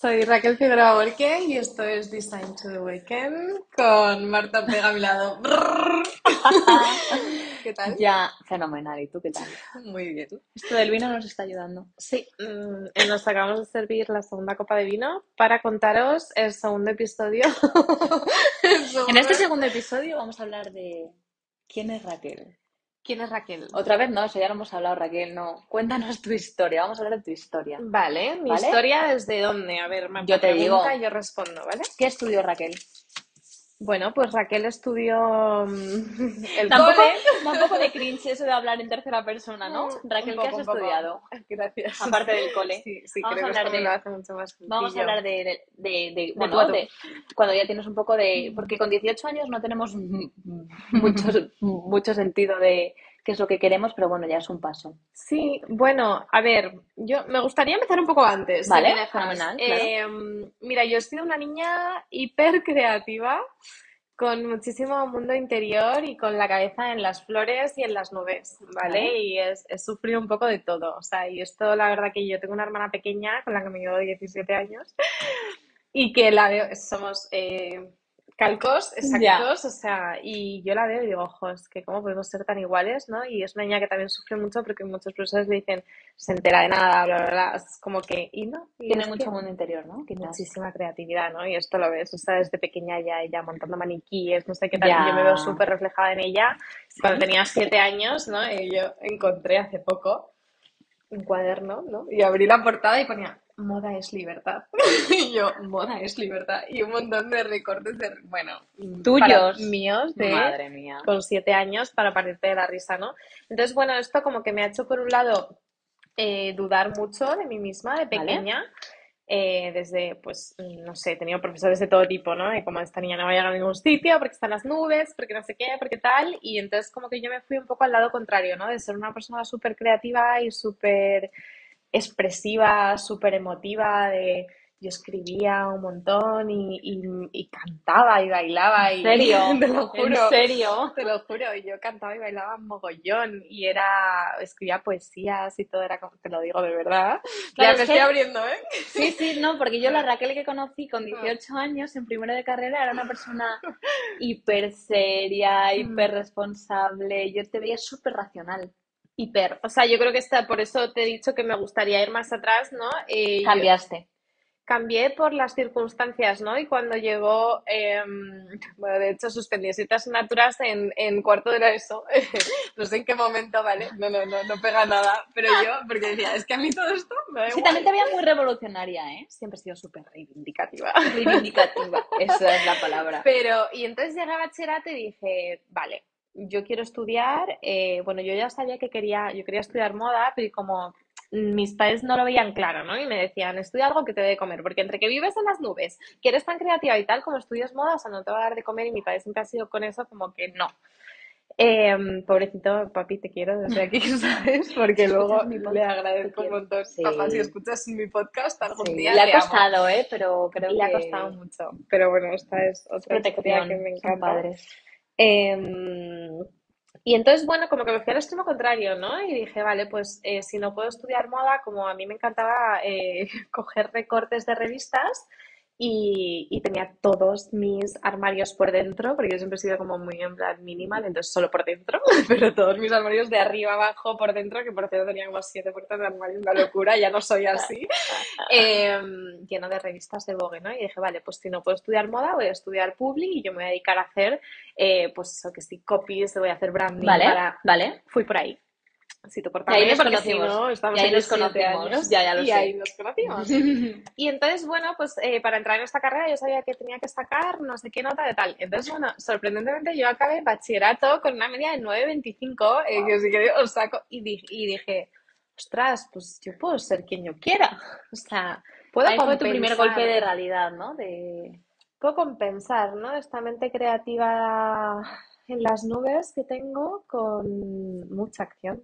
Soy Raquel Figueroa Borque y esto es Design to the Weekend con Marta Pega a mi lado. ¿Qué tal? Ya, fenomenal. ¿Y tú qué tal? Muy bien. Esto del vino nos está ayudando. Sí, mm, nos acabamos de servir la segunda copa de vino para contaros el segundo episodio. El En este segundo episodio vamos a hablar de quién es Raquel. ¿Quién es Raquel? Otra vez no, eso ya lo hemos hablado, Raquel, no. Cuéntanos tu historia, vamos a hablar de tu historia. Vale, mi ¿Vale? historia desde dónde? A ver, Marta Yo te pregunta, digo. yo respondo, ¿vale? ¿Qué estudió Raquel? Bueno, pues Raquel estudió mm, el Tampoco, cole. da un poco de cringe eso de hablar en tercera persona, ¿no? Raquel, poco, ¿qué has estudiado? Gracias. Aparte del cole. Sí, sí, Vamos creo a que hablar me de- lo hace mucho más Vamos a sencillo. hablar de, de, de- de- tú bueno, cuando ya tienes un poco de... Porque con 18 años no tenemos mucho, mucho sentido de qué es lo que queremos, pero bueno, ya es un paso. Sí, bueno, a ver, yo me gustaría empezar un poco antes, Vale, fenomenal, claro. Eh, mira, yo he sido una niña hiper creativa, con muchísimo mundo interior y con la cabeza en las flores y en las nubes, ¿vale? Vale. Y es- he sufrido un poco de todo, o sea, y esto la verdad que yo tengo una hermana pequeña con la que me llevo 17 años y que la veo, somos eh, calcos exactos, o sea, y yo la veo y digo, ojo, es que cómo podemos ser tan iguales, ¿no? Y es una niña que también sufre mucho porque muchos profesores le dicen, se entera de nada, bla, bla, bla, es como que, y no, y Tiene mucho que mundo interior, ¿no? Quizás. muchísima creatividad, ¿no? Y esto lo ves, o sea, desde pequeña ya ella montando maniquíes, no sé qué tal, yo me veo súper reflejada en ella. Cuando tenía siete años, ¿no? Y yo encontré hace poco un cuaderno, ¿no? Y abrí la portada y ponía, moda es libertad. Y yo, moda es libertad. Y un montón de recortes de, bueno, Tuyos. míos de Madre mía. con siete años para partirte de la risa, ¿no? Entonces, bueno, esto como que me ha hecho, por un lado, eh, dudar mucho de mí misma de Vale. pequeña. eh, desde, pues, no sé, he tenido profesores de todo tipo, ¿no? Y como esta niña no va a llegar a ningún sitio, porque están las nubes, porque no sé qué, porque tal. Y entonces como que yo me fui un poco al lado contrario, ¿no? De ser una persona súper creativa y súper expresiva, súper emotiva, de... Yo escribía un montón y, y, y cantaba y bailaba y... ¿En serio? Te lo ¿En juro. serio? Te lo juro, y yo cantaba y bailaba mogollón y era, escribía poesías y todo, era como, te lo digo de verdad. Claro, ya es me que- estoy abriendo, ¿eh? Sí, sí, no, porque yo la Raquel que conocí con 18 años en primero de carrera era una persona hiper seria, hiper responsable. Yo te veía súper racional. Hiper. O sea, yo creo que está, por eso te he dicho que me gustaría ir más atrás, ¿no? Eh, yo Cambiaste. cambié por las circunstancias, ¿no? Y cuando llegó, em, bueno, de hecho suspendí siete asignaturas en, en cuarto de la ESO. No sé en qué momento, ¿vale? No, no, no, no pega nada. Pero yo, porque decía, es que a mí todo esto me da Sí, igual. también te veía muy revolucionaria, ¿eh? Siempre he sido súper reivindicativa. Reivindicativa. Esa es la palabra. Pero, y entonces llegué a bachillerato y dije, vale, yo quiero estudiar, eh, bueno, yo ya sabía que quería, yo quería estudiar moda, pero como mis padres no lo veían claro, ¿no? Y me decían, estudia algo que te dé de comer, porque entre que vives en las nubes, que eres tan creativa y tal, como estudias moda, o sea, no te va a dar de comer, y mi padre siempre ha sido con eso como que no. Em, pobrecito papi, te quiero desde aquí, ¿sabes? Porque luego le agradezco un montón. Sí. Papá, si escuchas mi podcast algún Sí, día, le ha amo. costado, ¿eh? Pero creo Le ha que costado mucho, pero bueno, esta es otra historia protección. que me Son encanta. padres. Em, y entonces, bueno, como que me fui al extremo contrario, ¿no? Y dije, vale, pues eh, si no puedo estudiar moda, como a mí me encantaba eh, coger recortes de revistas y, y tenía todos mis armarios por dentro, porque yo siempre he sido como muy en plan minimal, entonces solo por dentro, pero todos mis armarios de arriba abajo por dentro, que por cierto tenía como siete puertas de armario, una locura, ya no soy así, em, lleno de revistas de Vogue, ¿no? Y dije, vale, pues si no puedo estudiar moda, voy a estudiar Publi y yo me voy a dedicar a hacer, eh, pues eso, que sí, copies, voy a hacer branding Vale, para... vale. Fui por ahí. Si te portas ahí bien, nos porque si conocimos. no, estamos Y ahí en los nos siete conocimos. años. Ya, ya lo y sé. ahí nos conocimos. Y entonces, bueno, pues eh, para entrar en esta carrera yo sabía que tenía que sacar no sé qué nota de tal. Entonces, bueno, sorprendentemente yo acabé bachillerato con una media de 9.25, eh, que sí que os saco, y dije, y dije, ostras, pues yo puedo ser quien yo quiera. O sea, puedo Ahí fue tu primer golpe de realidad, ¿no? De... puedo compensar, ¿no? Esta mente creativa en las nubes que tengo con mucha acción.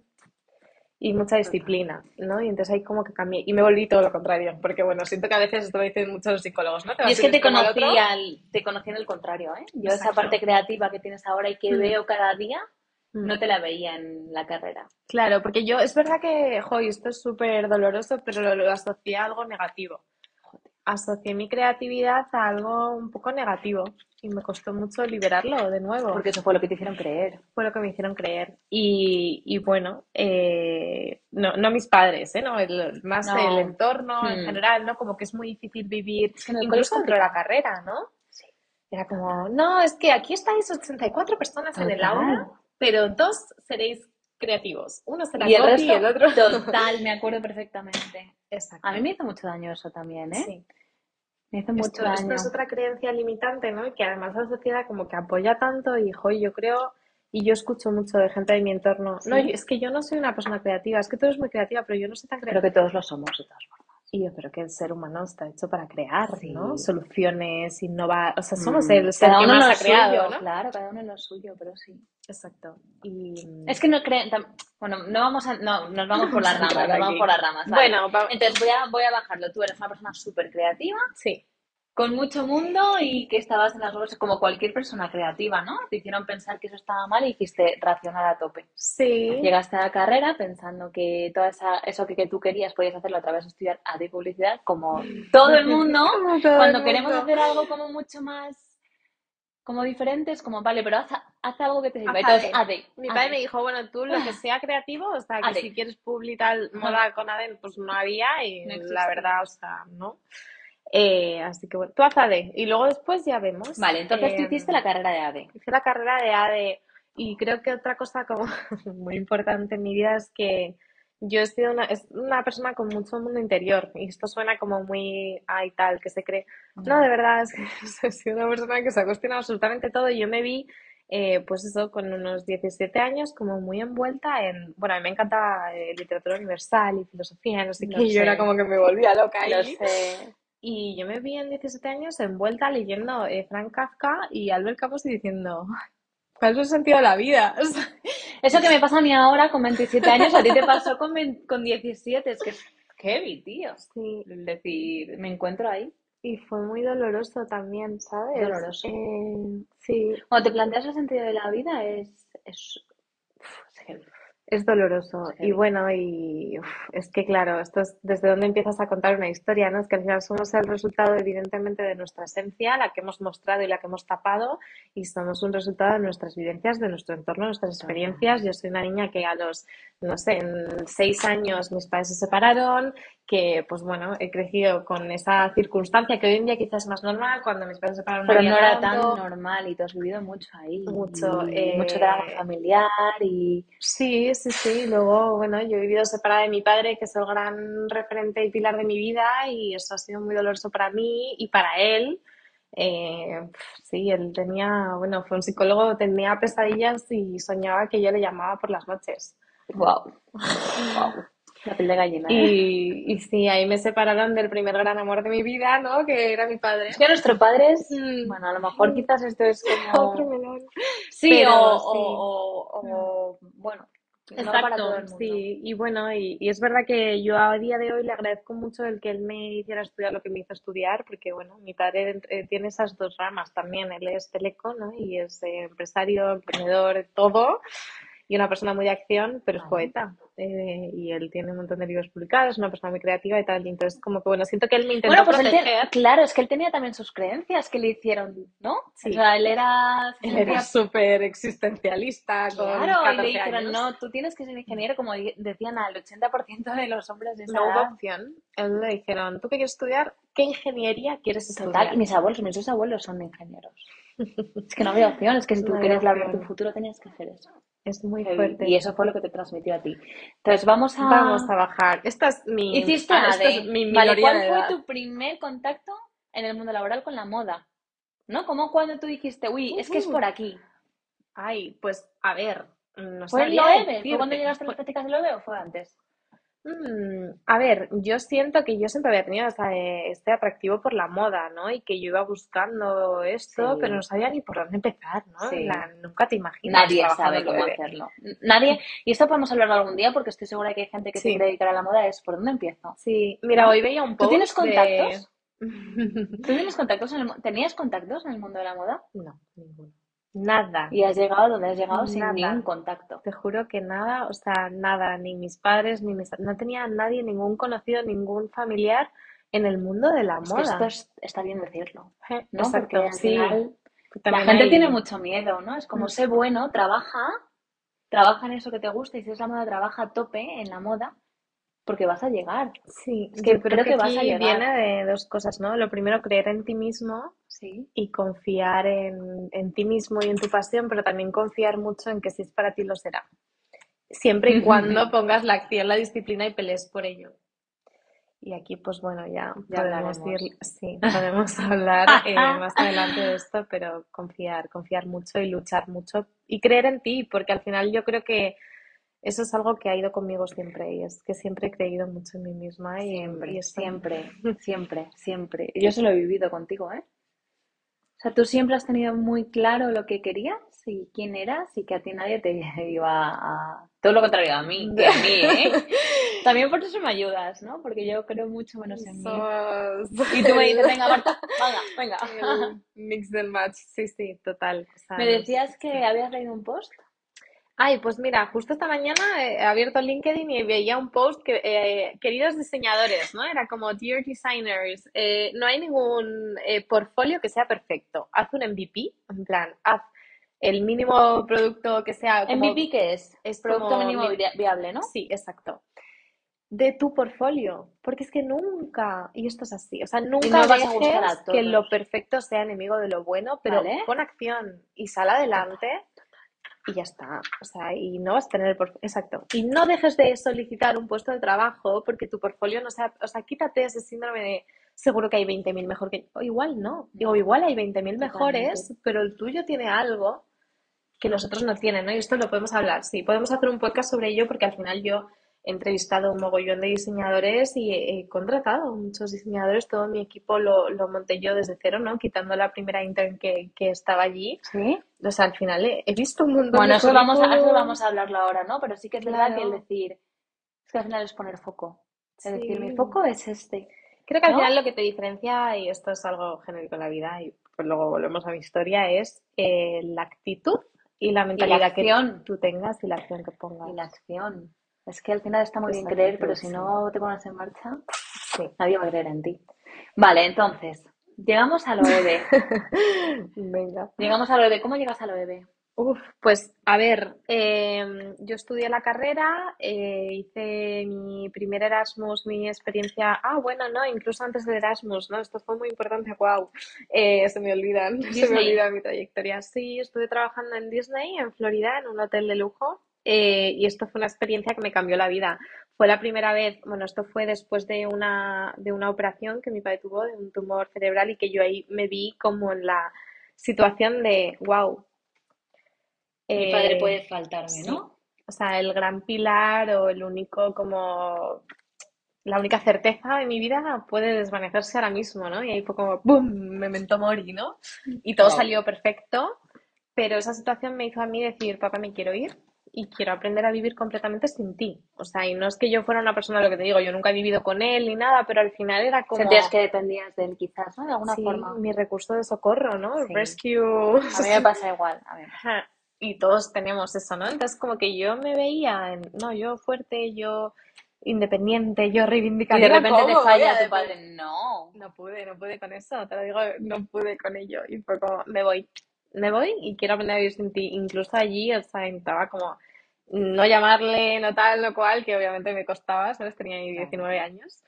Y mucha disciplina, ¿no? Y entonces ahí como que cambié y me volví todo lo contrario, porque bueno, siento que a veces esto lo dicen muchos psicólogos, ¿no? Te Y vas es que te conocí, al, te conocí en el contrario, ¿eh? Yo esa parte creativa que tienes ahora y que Mm. veo cada día, Mm. no te la veía en la carrera. Claro, porque yo, es verdad que, jo, esto es súper doloroso, pero lo, lo asocié a algo negativo. Asocié mi creatividad a algo un poco negativo y me costó mucho liberarlo de nuevo. Porque eso fue lo que te hicieron creer. Fue lo que me hicieron creer. Y, y bueno, eh, no, no mis padres, ¿eh? No, el- más No. el entorno en Hmm. general, ¿no? Como que es muy difícil vivir, Es que incluso dentro de la carrera, ¿no? Sí. Era como, no, es que aquí estáis 84 personas en el aula, pero dos seréis creativos. Uno será Y el resto, y el otro... total, me acuerdo perfectamente. Exacto. A mí me hizo mucho daño eso también, ¿eh? Sí. Me hizo mucho Esto, daño. esto es otra creencia limitante, ¿no? Que además la sociedad como que apoya tanto y, jo, yo creo, y yo escucho mucho de gente de mi entorno, no, Sí. es que yo no soy una persona creativa, es que tú eres muy creativa, pero yo no soy tan Creo creativa. que todos lo somos, de todas formas. Y yo creo que el ser humano está hecho para crear, Sí. ¿no? Soluciones, innovar, o sea, somos Mm. el ser Cada que uno más lo ha creado, suyo, ¿no? Claro, cada uno en lo suyo, pero sí. Exacto. Y... Es que no creen. Bueno, no vamos a. No, nos vamos por las Vamos ramas, nos vamos por las ramas. vale. Bueno, va- Entonces voy a, voy a bajarlo. Tú eres una persona súper creativa, sí, con mucho mundo y que estabas en las nubes como cualquier persona creativa, ¿no? Te hicieron pensar que eso estaba mal y hiciste racional a tope. sí. Llegaste a la carrera pensando que todo esa, eso que, que tú querías podías hacerlo a través de estudiar AD y publicidad, como todo el mundo. Como todo Cuando el queremos mundo. hacer algo como mucho más como diferente, es como, vale, pero haz, haz algo que te sirva. Entonces, AD. AD. Mi AD. padre me dijo, bueno, tú lo que sea creativo, o sea, que AD. si quieres publicar moda con ADE, pues no había y No la verdad, o sea, no. Eh, así que bueno, tú haz AD y luego después ya vemos. Vale, entonces tú Eh, hiciste la carrera de AD. Hice la carrera de ADE y creo que otra cosa como muy importante en mi vida es que yo he sido una, es una persona con mucho mundo interior y esto suena como muy, ay, tal, que se cree. No, de verdad, es que he sido una persona que se ha cuestionado absolutamente todo y yo me vi, eh, pues eso, con unos 17 años como muy envuelta en, bueno, a mí me encantaba eh, literatura universal y filosofía, no sé qué, y yo era sé. como que me volvía loca Lo ahí. sé. Y yo me vi en 17 años envuelta leyendo eh, Frank Kafka y Albert Camus y diciendo, ¿cuál es el sentido de la vida? O sea, Eso que me pasa a mí ahora con 27 años, a ti te pasó con, 20 con 17. Es que es heavy, tío. sí, Es decir, me encuentro ahí. y fue muy doloroso también, ¿sabes? Doloroso. Eh, sí, Cuando te planteas el sentido de la vida, es. es, es heavy. Es doloroso. Sí. Y bueno, y uf, es que claro, esto es desde donde empiezas a contar una historia, ¿no? Es que al final somos el resultado, evidentemente, de nuestra esencia, la que hemos mostrado y la que hemos tapado, y somos un resultado de nuestras vivencias, de nuestro entorno, de nuestras experiencias. Yo soy una niña que a los, no sé, en seis años mis padres se separaron, que pues bueno, he crecido con esa circunstancia que hoy en día quizás es más normal, cuando mis padres se separaron Pero no era tan normal y tú has vivido mucho ahí. Mucho, y eh, mucho drama familiar y. Sí, sí, sí. Luego, bueno, yo he vivido separada de mi padre, que es el gran referente y pilar de mi vida, y eso ha sido muy doloroso para mí y para él. Eh, sí, él tenía, bueno, fue un psicólogo, tenía pesadillas y soñaba que yo le llamaba por las noches. ¡Wow! ¡Wow! La piel de gallina. ¿eh? Y, y sí, ahí me separaron del primer gran amor de mi vida, ¿no? Que era mi padre. Es que nuestro padre es. Mm. Bueno, a lo mejor quizás esto es como. Otro melón. Sí, Pero o, sí. o- o- o- bueno, no para todo el Exacto, mundo. sí, y bueno, y, y es verdad que yo a día de hoy le agradezco mucho el que él me hiciera estudiar lo que me hizo estudiar, porque bueno, mi padre eh, tiene esas dos ramas también, él es teleco, ¿no? Y es eh, empresario, emprendedor, todo, y una persona muy de acción, pero es poeta, eh, y él tiene un montón de libros publicados, es una persona muy creativa y tal, y entonces como que bueno, siento que él me intentó Bueno, pues él proteger. ten- claro, es que él tenía también sus creencias que le hicieron, ¿no? Sí. O sea, él era... Él era súper existencialista con Claro, y 14 le dijeron, años. no, tú tienes que ser ingeniero, como decían al 80% de los hombres de esa No hubo opción. Él le dijeron, ¿tú qué quieres estudiar? ¿Qué ingeniería quieres Total, estudiar? y mis abuelos, mis dos abuelos son ingenieros. Es que no había opción, es que si tú No querías labrar opción. tu futuro tenías que hacer eso. Es muy fuerte. Y eso fue lo que te transmitió a ti. Entonces vamos a... Vamos a bajar. Esta es mi, Hiciste ah, esta es mi Vale, minoría ¿cuál de fue edad. tu primer contacto en el mundo laboral con la moda? ¿No? ¿Cómo cuando tú dijiste, uy, es que es por aquí? Ay, pues a ver, no ¿Fue en sabría Loewe? ¿Fue cuando llegaste a las prácticas de Loewe o fue antes? Mm, a ver, yo siento que yo siempre había tenido este atractivo por la moda, ¿no? Y que yo iba buscando esto, pero no sabía ni por dónde empezar, ¿no? Sí. En plan, nunca te imaginas Nadie trabajando sabe cómo hacerlo. Nadie, y esto podemos hablarlo algún día porque estoy segura que hay gente que se Sí. quiere dedicar a la moda, es ¿por dónde empiezo? Sí, mira, hoy veía un ¿Tú post tienes de- contactos? ¿Tú tienes contactos en el, ¿Tenías contactos en el mundo de la moda? No, ninguno. Nada. Y has llegado donde has llegado sin ningún contacto. Te juro que nada, o sea, nada, ni mis padres, ni mis... No tenía nadie, ningún conocido, ningún familiar en el mundo de la Es que moda. esto es- está bien decirlo, Eh, ¿no? Exacto, Porque al sí. final la También gente hay- tiene mucho miedo, ¿no? Es como Mm. sé bueno, trabaja, trabaja en eso que te gusta y si es la moda, trabaja a tope en la moda, porque vas a llegar. Sí, Es que yo creo creo que, que vas a llegar. viene de dos cosas, ¿no? Lo primero, creer en ti mismo Sí. y confiar en, en ti mismo y en tu pasión, pero también confiar mucho en que si es para ti lo será. Siempre y cuando pongas la acción, la disciplina y pelees por ello. Y aquí, pues bueno, ya, Ya podemos hablaremos. ir, sí, podemos hablar eh, más adelante de esto, pero confiar, confiar mucho y luchar mucho y creer en ti, porque al final yo creo que eso es algo que ha ido conmigo siempre y es que siempre he creído mucho en mí misma y, Siempre, siempre, siempre, siempre. Yo eso lo he vivido contigo, ¿eh? O sea, tú siempre has tenido muy claro lo que querías y quién eras y que a ti nadie te iba a... Todo lo contrario a mí, que a mí, ¿eh? También por eso me ayudas, ¿no? Porque yo creo mucho menos en mí. Y tú me dices, venga, Marta, venga, venga. el mix del match, sí, sí, total. Me decías que habías leído un post. Ay, pues mira, justo esta mañana he abierto LinkedIn y veía un post que, eh, queridos diseñadores, ¿no? Era como, dear designers, eh, no hay ningún eh, portfolio que sea perfecto. Haz un MVP, en plan, haz el mínimo producto que sea como... MVP, ¿qué es? es Producto como mínimo vi- viable, ¿no? Sí, exacto. De tu portfolio, porque es que nunca, y esto es así, o sea, nunca no vas a a que lo perfecto sea enemigo de lo bueno, pero Vale. pon acción y sal adelante y ya está. O sea, y no vas a tener el portfolio. Exacto. Y no dejes de solicitar un puesto de trabajo porque tu portfolio no sea. O sea, quítate ese síndrome de seguro que hay 20.000 mejor que. O igual no. Digo, igual hay 20.000 mejores, pero el tuyo tiene algo que los otros no tienen, ¿no? Y esto lo podemos hablar. Sí, podemos hacer un podcast sobre ello porque al final yo he entrevistado un mogollón de diseñadores y he, he contratado muchos diseñadores. Todo mi equipo lo, lo monté yo desde cero, ¿no? Quitando la primera intern que, que estaba allí. Sí. O sea, al final he, he visto un montón Bueno, de eso vamos, a, eso vamos a hablarlo ahora, ¿no? Pero sí que es verdad que el decir, es que al final es poner foco. Es decir, mi foco es este. Creo que al ¿no? final lo que te diferencia, y esto es algo genérico en la vida, y pues luego volvemos a mi historia, es eh, la actitud y la mentalidad que tú tengas y la acción que pongas. Y la acción. Es que al final está muy bien creer, pero si no te pones en marcha, Sí. nadie va a creer en ti. Vale, entonces, llegamos a lo EVE. Venga. Llegamos a lo EVE. ¿Cómo llegas a lo EVE? Uf, pues a ver, em, yo estudié la carrera, eh, hice mi primer Erasmus, mi experiencia, ah, bueno, no, incluso antes del Erasmus, ¿no? Esto fue muy importante, wow, eh, se me olvidan, se me olvida mi trayectoria. Sí, estuve trabajando en Disney, en Florida, en un hotel de lujo, eh, y esto fue una experiencia que me cambió la vida. Fue la primera vez, bueno, esto fue después de una, de una operación que mi padre tuvo, de un tumor cerebral, y que yo ahí me vi como en la situación de, wow. Mi Eh, padre puede faltarme. ¿no? O sea, el gran pilar o el único como la única certeza de mi vida puede desvanecerse ahora mismo, ¿no? Y ahí fue como ¡boom! Memento mori, ¿no? Y todo Wow. salió perfecto, pero esa situación me hizo a mí decir, papá, me quiero ir y quiero aprender a vivir completamente sin ti. O sea, y no es que yo fuera una persona, lo que te digo, yo nunca he vivido con él ni nada, pero al final era como Sentías que dependías de él quizás, ¿no? De alguna sí, forma. mi recurso de socorro, ¿no? Sí. Rescue. A mí me pasa igual. A mí Y todos tenemos eso, ¿no? Entonces, como que yo me veía, en, no, yo fuerte, yo independiente, yo Y reivindicativa. de repente te ¿cómo a falla tu padre. No. No pude, no pude con eso, te lo digo, no pude con ello. Y fue como, me voy, me voy y quiero aprender a vivir sin ti. Incluso allí, o sea, intentaba como no llamarle, no tal, no cual, que obviamente me costaba, ¿sabes? Tenía ahí 19 años.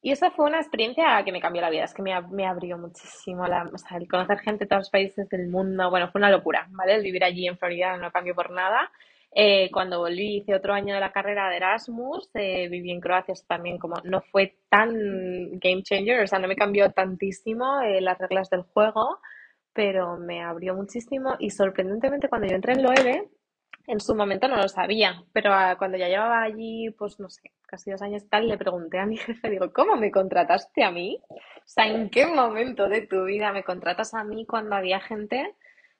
Y esa fue una experiencia que me cambió la vida, es que me, me abrió muchísimo, la, o sea, el conocer gente de todos los países del mundo, bueno, fue una locura, ¿vale? El vivir allí en Florida no cambió por nada. Eh, cuando volví, hice otro año de la carrera de Erasmus, eh, viví en Croacia también, como no fue tan game changer, o sea, no me cambió tantísimo eh, las reglas del juego, pero me abrió muchísimo y sorprendentemente cuando yo entré en Loewe, en su momento no lo sabía, pero ah, cuando ya llevaba allí, pues no sé, casi dos años tal, le pregunté a mi jefe, digo, ¿cómo me contrataste a mí? O sea, ¿en qué momento de tu vida me contratas a mí cuando había gente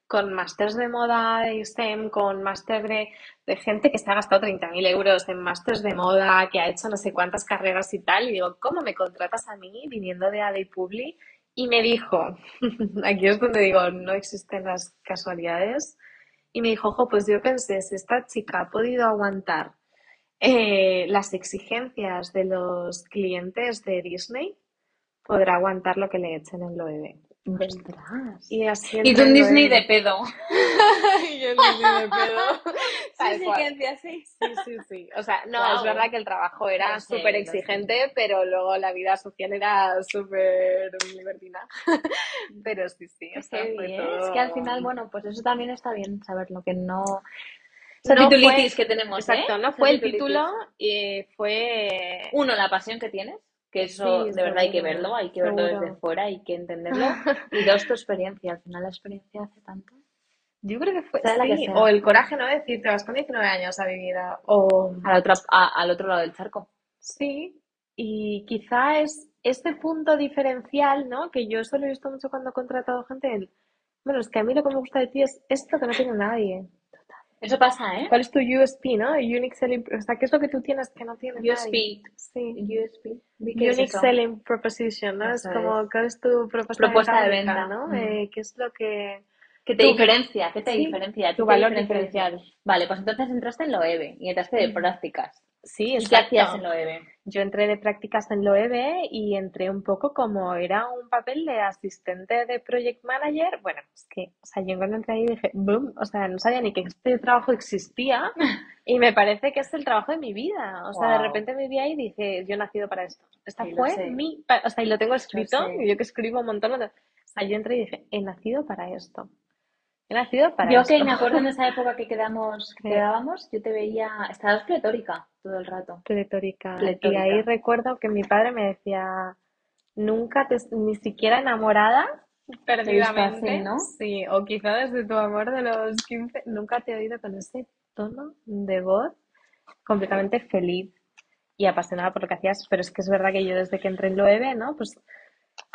con másters de moda de STEM, con máster de, gente que se ha gastado 30.000 euros en másters de moda, que ha hecho no sé cuántas carreras y tal? Y digo, ¿cómo me contratas a mí viniendo de AD Publi? Y me dijo, aquí es donde digo, no existen las casualidades. Y me dijo, ojo, pues yo pensé, si esta chica ha podido aguantar eh, las exigencias de los clientes de Disney, podrá aguantar lo que le echen en lo bebé. Ostras. Y así Y entré en Disney de pedo. Y yo pedo. Sí, sí, cual. que decía así. Sí, sí, sí. O sea, no, es verdad que el trabajo era súper exigente, pero luego la vida social era súper libertina. Pero sí, sí, o sea, fue todo- Es que al final, bueno, pues eso también está bien saberlo, que no... Esa No titulitis fue- que tenemos, Exacto, ¿eh? no Esa fue el título, y fue... Uno, la pasión que tienes, que eso Sí, de verdad hay que verlo, hay que verlo seguro. desde fuera, hay que entenderlo. Y dos, tu experiencia. Al final la experiencia hace tanto. Yo creo que fue, Sea la que sí, o el coraje, ¿no? De decir, te vas con 19 años a vivir, a- o... Al otro, a- al otro lado del charco. Sí, y quizá es este punto diferencial, ¿no? Que yo solo he visto mucho cuando he contratado gente, el, bueno, es que a mí lo que me gusta de ti es esto que no tiene nadie. Eso pasa, ¿eh? ¿Cuál es tu USP, no? Unique Selling, o sea, ¿qué es lo que tú tienes que no tiene USP. nadie? Sí. USP. Es Unique eso. Selling Proposition, ¿no? Eso es como, ¿cuál es tu propuesta, Propuesta de única, venta. ¿no? Mm. Eh, ¿qué es lo que... ¿Qué te Tu- diferencia? ¿Qué te sí, diferencia? ¿A ti tu valor diferencia? diferencial. Vale, pues entonces entraste en Loewe y entraste de prácticas. Sí, ¿Y qué exacto. hacías en Loewe? Yo entré de prácticas en Loewe y entré un poco como era un papel de asistente de project manager. Bueno, es que, o sea, yo cuando entré ahí dije, boom, o sea, no sabía ni que este trabajo existía y me parece que es el trabajo de mi vida. O sea, de repente me vi ahí y dije, yo he nacido para esto. Esta Sí, lo fue mi, o sea, y lo tengo escrito, y yo que escribo un montón. de- O sea, yo entré y dije, he nacido para esto. He nacido para Yo esto. que me acuerdo en esa época que quedamos, que Sí. quedábamos, yo te veía, estabas pletórica todo el rato. Pletórica. Y ahí recuerdo que mi padre me decía, nunca te, ni siquiera enamorada, perdidamente. así, ¿no? Sí, o quizá desde tu amor de los 15, nunca te he oído con ese tono de voz completamente feliz y apasionada por lo que hacías. Pero es que es verdad que yo desde que entré en Loewe, ¿no? Pues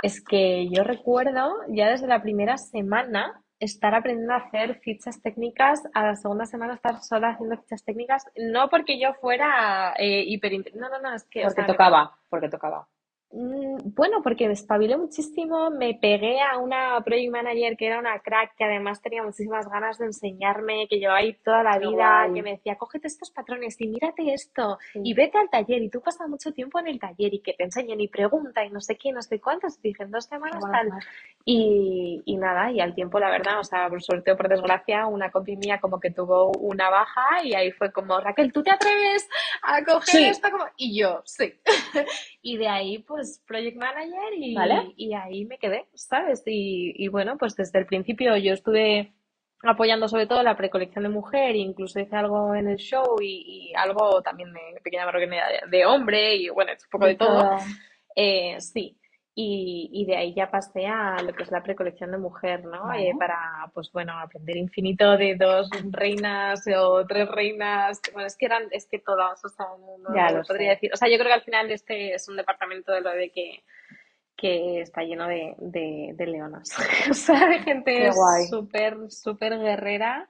es que yo recuerdo ya desde la primera semana estar aprendiendo a hacer fichas técnicas, a la segunda semana estar sola haciendo fichas técnicas, no porque yo fuera eh, hiper... No, no, no, es que... o Porque sea, tocaba, porque tocaba. Mm, Bueno, porque me espabilé muchísimo, me pegué a una project manager que era una crack, que además tenía muchísimas ganas de enseñarme, que llevaba ahí toda la vida, que me decía, cógete estos patrones y mírate esto, Sí. y vete al taller, y tú pasas mucho tiempo en el taller, y que te enseñen, y pregunta, y no sé qué, no sé cuántas, dije, en dos semanas tal. Y, y nada, y al tiempo, la verdad, o sea, por suerte o por desgracia, una compi mía como que tuvo una baja y ahí fue como, Raquel, ¿tú te atreves a coger Sí. esto? Como... Y yo, sí. y de ahí, pues, Project Manager y, Vale. y ahí me quedé, ¿sabes? Y, y bueno, pues desde el principio yo estuve apoyando sobre todo la precolección de mujer, incluso hice algo en el show y, y algo también de pequeña marroquinera de, de hombre y bueno, un poco de todo. Eh, sí, y, y de ahí ya pasé a lo que es la precolección de mujer, ¿no? Vale. Eh, para, pues bueno, aprender infinito de dos reinas o tres reinas. Bueno, es que eran, es que todas, o sea, no, Ya no lo podría sé. decir. O sea, yo creo que al final este es un departamento de lo de que, que está lleno de, de, de leonas. O sea, de gente súper, súper guerrera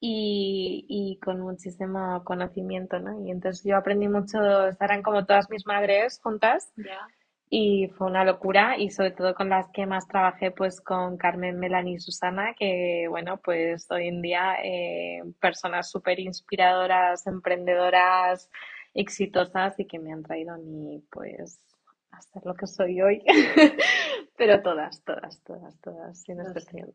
y, y con muchísimo conocimiento, ¿no? Y entonces yo aprendí mucho, estarán como todas mis madres juntas Ya. Y fue una locura y sobre todo con las que más trabajé pues con Carmen, Melanie y Susana que bueno pues hoy en día eh, personas súper inspiradoras, emprendedoras, exitosas y que me han traído a mí pues a ser lo que soy hoy pero todas, todas, todas, todas sin Lo excepción.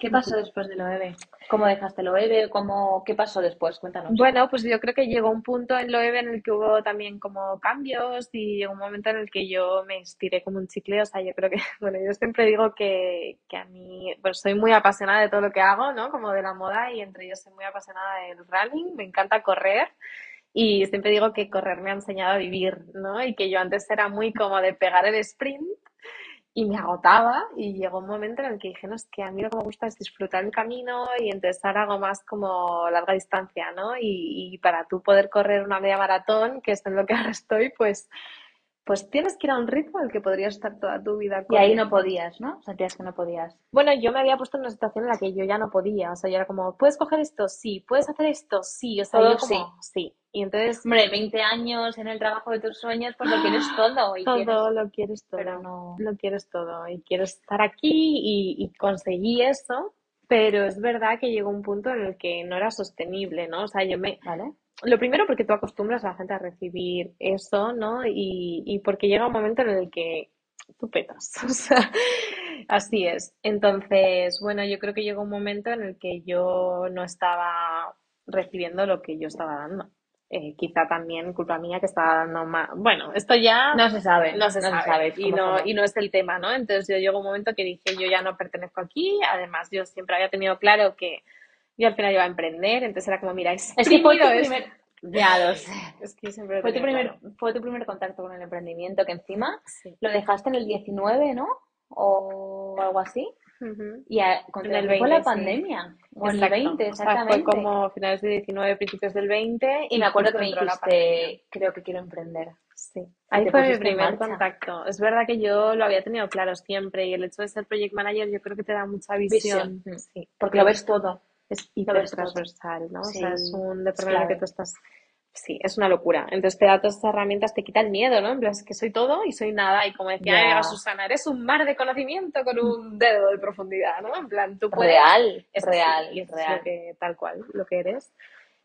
¿Qué pasó después de Loewe? ¿Cómo dejaste Loewe? ¿Cómo, ¿Qué pasó después? Cuéntanos. Bueno, pues yo creo que llegó un punto en Loewe en el que hubo también como cambios y llegó un momento en el que yo me estiré como un chicle. O sea, yo creo que, bueno, yo siempre digo que, que a mí, pues soy muy apasionada de todo lo que hago, ¿no? Como de la moda y entre ellos soy muy apasionada del running, me encanta correr. Y siempre digo que correr me ha enseñado a vivir, ¿no? Y que yo antes era muy como de pegar el sprint y me agotaba y llegó un momento en el que dije, no, es que a mí lo que me gusta es disfrutar el camino y entonces ahora hago más como larga distancia, ¿no? Y, y para tú poder correr una media maratón, que es en lo que ahora estoy, pues, pues tienes que ir a un ritmo al que podrías estar toda tu vida Y ahí no podías, ¿no? Sentías que no podías. Bueno, yo me había puesto en una situación en la que yo ya no podía, o sea, yo era como, ¿puedes coger esto? Sí, ¿puedes hacer esto? Sí, o sea, Todo yo como, sí. Y entonces Hombre, 20 años en el trabajo de tus sueños, pues lo quieres todo. Y quieres... todo lo quieres todo. Pero no... lo quieres todo y quieres estar aquí y, y conseguí eso, pero es verdad que llegó un punto en el que no era sostenible, ¿no? O sea, yo me... ¿Vale? Lo primero porque tú acostumbras a la gente a recibir eso, ¿no? Y, y porque llega un momento en el que tú petas. O sea, así es. Entonces, bueno, yo creo que llegó un momento en el que yo no estaba recibiendo lo que yo estaba dando. Eh, quizá también culpa mía que estaba dando más. Bueno, esto ya No se sabe, no se no se sabe, y, no, y no es el tema, ¿no? Entonces yo llegó un momento que dije, yo ya no pertenezco aquí, además yo siempre había tenido claro que yo al final iba a emprender, entonces era como, mira, Es que fue tu primer... Ya lo sé. Es que siempre lo Fue tu, primer, claro. fue tu primer contacto con el emprendimiento, que encima Sí. lo dejaste en el 19, ¿no? O algo así. Y a, contra fue la 20, sí. pandemia. O en el Exacto. 20, O sea, exactamente. fue como finales del 19, principios del 20 Y me acuerdo que me dijiste, creo que quiero emprender. Sí, Y ahí fue mi primer contacto. Es verdad que yo lo había tenido claro siempre y el hecho de ser project manager yo creo que te da mucha visión. Visión. Sí, Porque lo ves todo. es hiper transversal, ¿no? O sea, es un departamento que tú estás... Sí, es una locura. Entonces te da todas estas herramientas, te quita el miedo, ¿no? En plan, es que soy todo y soy nada. Y como decía amiga Susana, eres un mar de conocimiento con un dedo de profundidad, ¿no? En plan, tú puedes... Real, Es así, real, y eso es real. lo que, tal cual, lo que eres.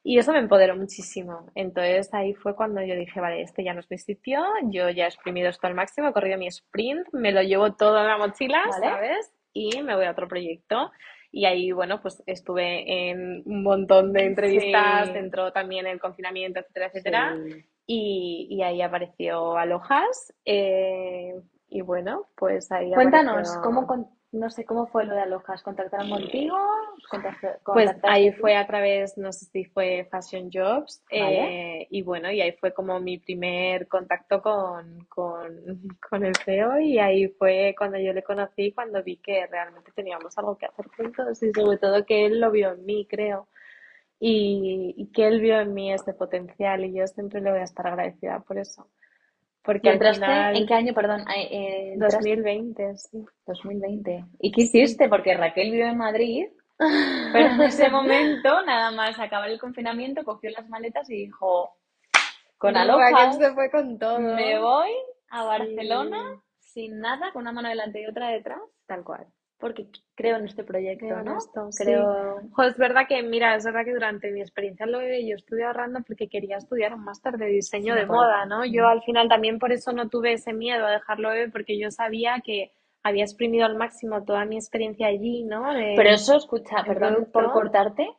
Y eso me empoderó muchísimo. Entonces ahí fue cuando yo dije, vale, este ya no es mi sitio, yo ya he exprimido esto al máximo, he corrido mi sprint, me lo llevo todo en la mochila, Vale. ¿sabes? Y me voy a otro proyecto. Y ahí, bueno, pues estuve en un montón de entrevistas, Sí. entró también el confinamiento, etcétera, etcétera. Sí. Y, y ahí apareció Alojas. eh, y bueno, pues ahí Cuéntanos, apareció- ¿cómo, no sé, cómo fue lo de Alojas? ¿Contactaron contigo? ¿Contacta- Pues ahí tú? fue a través, no sé si fue Fashion Jobs, Vale. eh, y bueno, y ahí fue como mi primer contacto con, con, con el CEO y ahí fue cuando yo le conocí, cuando vi que realmente teníamos algo que hacer juntos y sobre todo que él lo vio en mí, creo, y, y que él vio en mí ese potencial y yo siempre le voy a estar agradecida por eso, ¿Y porque entraste final, en qué año, perdón? Eh, entraste- 2020, sí. 2020. ¿Y qué hiciste? Porque Raquel vive en Madrid, pero en ese momento, nada más acabar el confinamiento, cogió las maletas y dijo, con Raquel Alojas se fue con todo. me voy a Sí. Barcelona sin nada, con una mano delante y otra detrás, Tal cual. Porque creo en este proyecto, Creo ¿no? esto, sí. Creo... Jo, es verdad que, mira, es verdad que durante mi experiencia en lo BB yo estuve ahorrando porque quería estudiar un máster de diseño Sí, de moda, ¿no? Yo al final también por eso no tuve ese miedo a dejarlo BB porque yo sabía que había exprimido al máximo toda mi experiencia allí, ¿no? De- Pero eso, escucha, perdón por cortarte,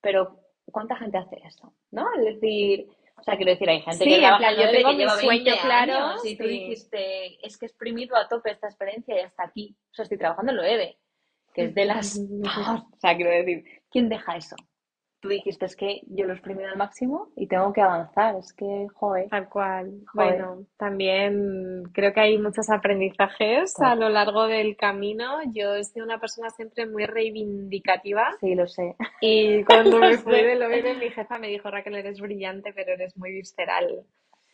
pero ¿cuánta gente hace eso? ¿No? Es decir, o sea, quiero decir, hay gente Sí, que trabaja plan, yo tengo que sueño 20 claro, años y tú sí. dijiste, es que he exprimido a tope esta experiencia y hasta aquí. O sea, estoy trabajando en Loewe, que es de las... O sea, quiero decir, ¿quién deja eso? Tú dijiste, es que yo lo he exprimido al máximo y tengo que avanzar. Es que, joder. Tal cual. Joder. Bueno, también creo que hay muchos aprendizajes a lo largo del camino. Yo he sido una persona siempre muy reivindicativa Sí, lo sé. y cuando me Lo fui de Loewe mi jefa me dijo, Raquel, eres brillante, pero eres muy visceral.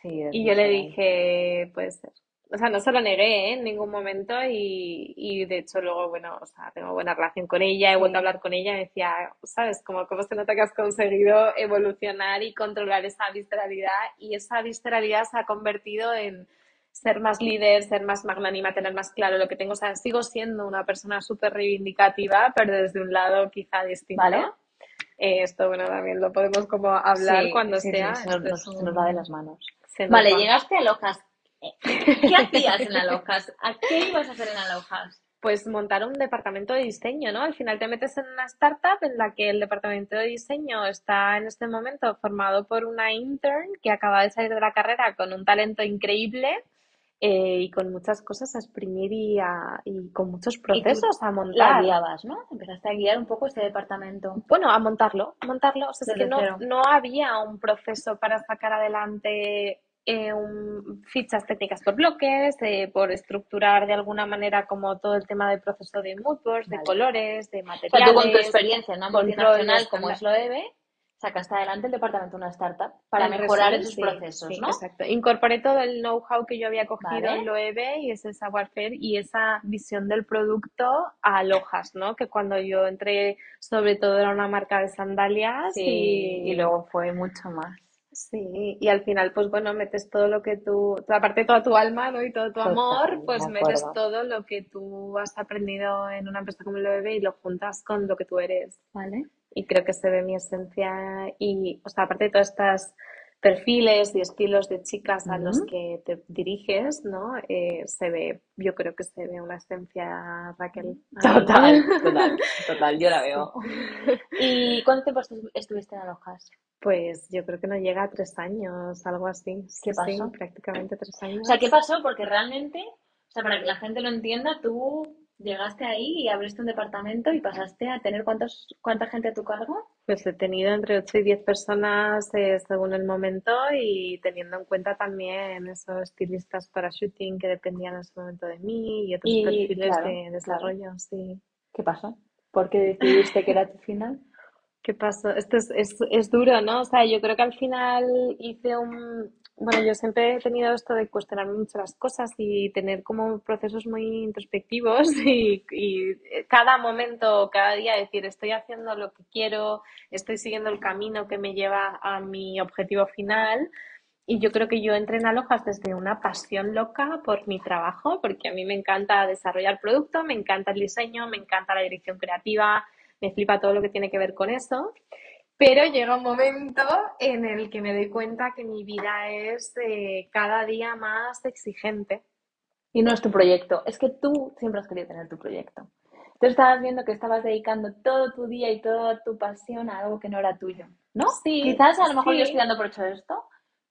Sí, Y yo le dije, puede ser. O sea, no se lo negué, ¿eh? en ningún momento y, y de hecho luego, bueno, o sea, tengo buena relación con ella, he Sí. vuelto a hablar con ella y me decía, ¿sabes? Como cómo se nota que has conseguido evolucionar y controlar esa visceralidad y esa visceralidad se ha convertido en ser más líder, ser más magnánima, tener más claro lo que tengo. O sea, sigo siendo una persona súper reivindicativa, pero desde un lado quizá distinto. Vale. Eh, esto, bueno, también lo podemos como hablar Sí, cuando sí, sí, sea. se nos, es se nos un- va de las manos. Vale, va. llegaste a Alojas. ¿Qué hacías en Alojas? ¿A qué ibas a hacer en Alojas? pues montar un departamento de diseño, ¿no? Al final te metes en una startup en la que el departamento de diseño está en este momento formado por una intern que acaba de salir de la carrera con un talento increíble eh, y con muchas cosas a exprimir y, a- y con muchos procesos a La montar. guiabas, ¿no? Empezaste a guiar un poco este departamento. Bueno, a montarlo, a montarlo. O sea, es que no, cero. no había un proceso para sacar adelante eh, un- fichas técnicas por bloques, eh, por estructurar de alguna manera como todo el tema del proceso de mood boards, de Vale. colores, de O sea, materiales. tú con tu experiencia en una multinacional de como es Loewe, sacaste adelante el departamento de una startup para mejorar esos sí, procesos, sí, ¿no? Exacto. Incorporé todo el know-how que yo había cogido Vale. en Loewe y ese savoir-faire y esa visión del producto a Alojas, ¿no? Que cuando yo entré, sobre todo era una marca de sandalias Sí, y, y luego fue mucho más. Sí, y al final, pues bueno, metes todo lo que tú, aparte toda tu alma, ¿no? Y todo tu amor, pues metes todo lo que tú has aprendido en una empresa como Loewe y lo juntas con lo que tú eres. ¿Vale? Y creo que se ve mi esencia y, o sea, aparte de todas estas perfiles y estilos de chicas a los que te diriges, ¿no? Eh, se ve, yo creo que se ve una esencia, Raquel. Total, total, total, yo la veo. ¿Y cuánto tiempo estu- estuviste en Alojas? Pues yo creo que no llega a tres años, algo así. Sí, ¿Qué sí, pasó? prácticamente tres O sea, ¿qué años. pasó? Porque realmente, o sea, para que la gente lo entienda, tú llegaste ahí y abriste un departamento y pasaste a tener cuántos, cuánta gente a tu cargo. Pues he tenido entre 8 y 10 personas eh, según el momento y teniendo en cuenta también esos estilistas para shooting que dependían en ese momento de mí y otros Y perfiles claro, de claro. desarrollo, sí. ¿Qué pasó? ¿Por qué decidiste que era tu final? ¿Qué pasó? Esto es, es, es duro, ¿no? O sea, yo creo que al final hice un... Bueno, yo siempre he tenido esto de cuestionarme mucho las cosas y tener como procesos muy introspectivos y, y cada momento, cada día decir, estoy haciendo lo que quiero, estoy siguiendo el camino que me lleva a mi objetivo final. Y yo creo que yo entré en Alojas desde una pasión loca por mi trabajo, porque a mí me encanta desarrollar producto, me encanta el diseño, me encanta la dirección creativa, me flipa todo lo que tiene que ver con eso. Pero llega un momento en el que me doy cuenta que mi vida es eh, cada día más exigente. Y no es tu proyecto, es que tú siempre has querido tener tu proyecto. Tú estabas viendo que estabas dedicando todo tu día y toda tu pasión a algo que no era tuyo, ¿no? Sí, Quizás a lo mejor yo estoy dando por hecho esto,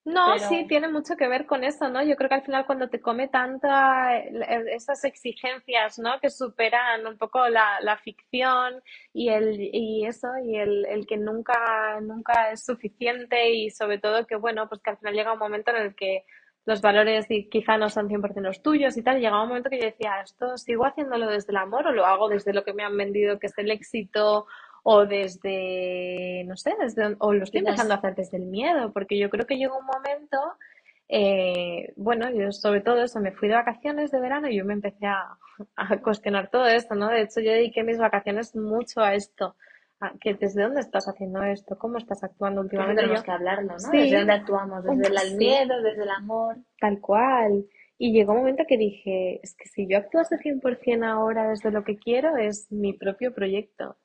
No, pero sí, tiene mucho que ver con eso, ¿no? Yo creo que al final cuando te come tanta eh, esas exigencias, ¿no? Que superan un poco la, la ficción y el y eso, y el, el que nunca, nunca es suficiente y sobre todo que, bueno, pues que al final llega un momento en el que los valores y quizá no son 100% los tuyos y tal. Llegaba un momento que yo decía, ¿esto sigo haciéndolo desde el amor o lo hago desde lo que me han vendido que es el éxito o desde, no sé, desde, o lo estoy empezando a hacer desde el miedo? Porque yo creo que llegó un momento, eh, bueno, yo sobre todo eso, me fui de vacaciones de verano y yo me empecé a, a cuestionar todo esto, ¿no? De hecho, yo dediqué mis vacaciones mucho a esto, a que desde dónde estás haciendo esto, cómo estás actuando últimamente. tenemos que hablarlo, ¿no? Desde dónde actuamos, desde el sí, miedo, desde el amor. tal cual. Y llegó un momento que dije, es que si yo actuase 100% ahora desde lo que quiero, es mi propio proyecto.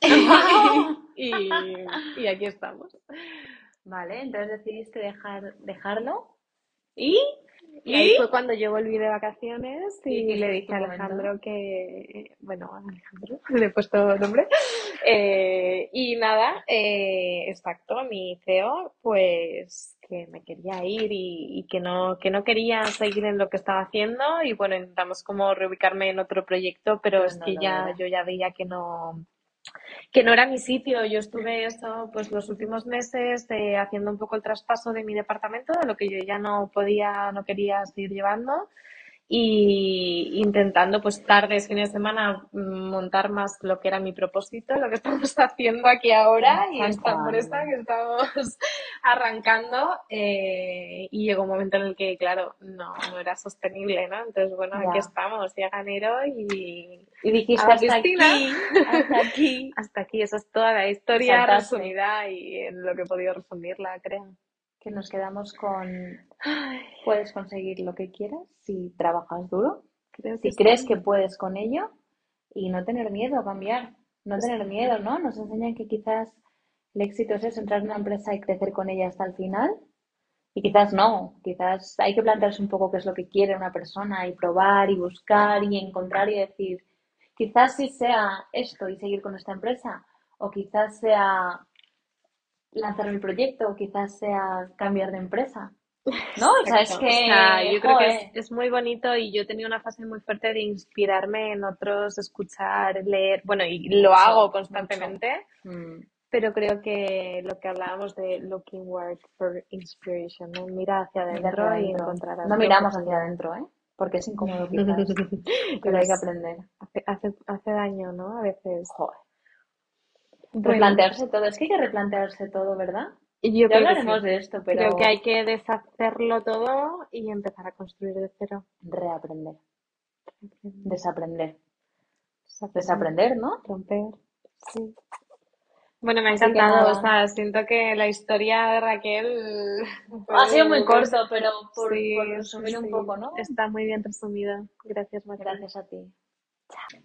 Y, y aquí estamos. Vale, entonces decidiste dejar, dejarlo Y, y ahí y fue cuando yo volví de vacaciones y le dije a momento. Alejandro que, bueno, Alejandro, le he puesto nombre. Eh, y nada, eh, exacto, mi CEO, pues que me quería ir y, y que no, que no quería seguir en lo que estaba haciendo. Y bueno, intentamos como reubicarme en otro proyecto, pero es no que ya, yo ya veía que no, que no era mi sitio. Yo estuve eso, pues los últimos meses eh, haciendo un poco el traspaso de mi departamento, de lo que yo ya no podía, no quería seguir llevando y intentando pues tardes, fines de semana montar más lo que era mi propósito, lo que estamos haciendo aquí ahora y esta empresa que estamos arrancando eh, y llegó un momento en el que claro, no, no era sostenible, ¿no? Entonces bueno, aquí estamos, llega enero y Y dijiste hasta piscina. aquí, hasta aquí. Hasta aquí, esa es toda la historia resumida y en lo que he podido resumirla, creo. Que nos quedamos con puedes conseguir lo que quieras si trabajas duro, creo que si crees que puedes con ello y no tener miedo a cambiar, no tener miedo, ¿no? Nos enseñan que quizás el éxito es eso, entrar en una empresa y crecer con ella hasta el final. Y quizás no, quizás hay que plantearse un poco qué es lo que quiere una persona y probar y buscar y encontrar y decir, quizás sí sea esto y seguir con esta empresa, o quizás sea lanzar mi proyecto, quizás sea cambiar de empresa. ¿No? O sea, es Exacto. O sea, que, yo creo que es, muy bonito y yo he tenido una fase muy fuerte de inspirarme en otros, escuchar, leer, bueno, y lo mucho, hago constantemente, Mm, pero creo que lo que hablábamos de looking word for inspiration, ¿no? Mira hacia adentro y adentro. encontrarás No que miramos hacia adentro, ¿eh? Porque es incómodo quizás, pero hay que aprender. hace, hace, hace daño, ¿no? A veces. Joder. Bueno, Replantearse todo, es que hay que replantearse todo, ¿verdad? y yo Ya creo que hablaremos sí. de esto, Creo que pero hay que deshacerlo todo y empezar a construir de cero. reaprender, desaprender, Desaprender, desaprender, ¿no? romper. Sí. Bueno, me ha que encantado. O sea, siento que la historia de Raquel ha sido muy corto, pero por, Sí, por sí, resumir un poco, ¿no? Está muy bien resumido. Gracias, Raquel. Gracias a ti. Chao.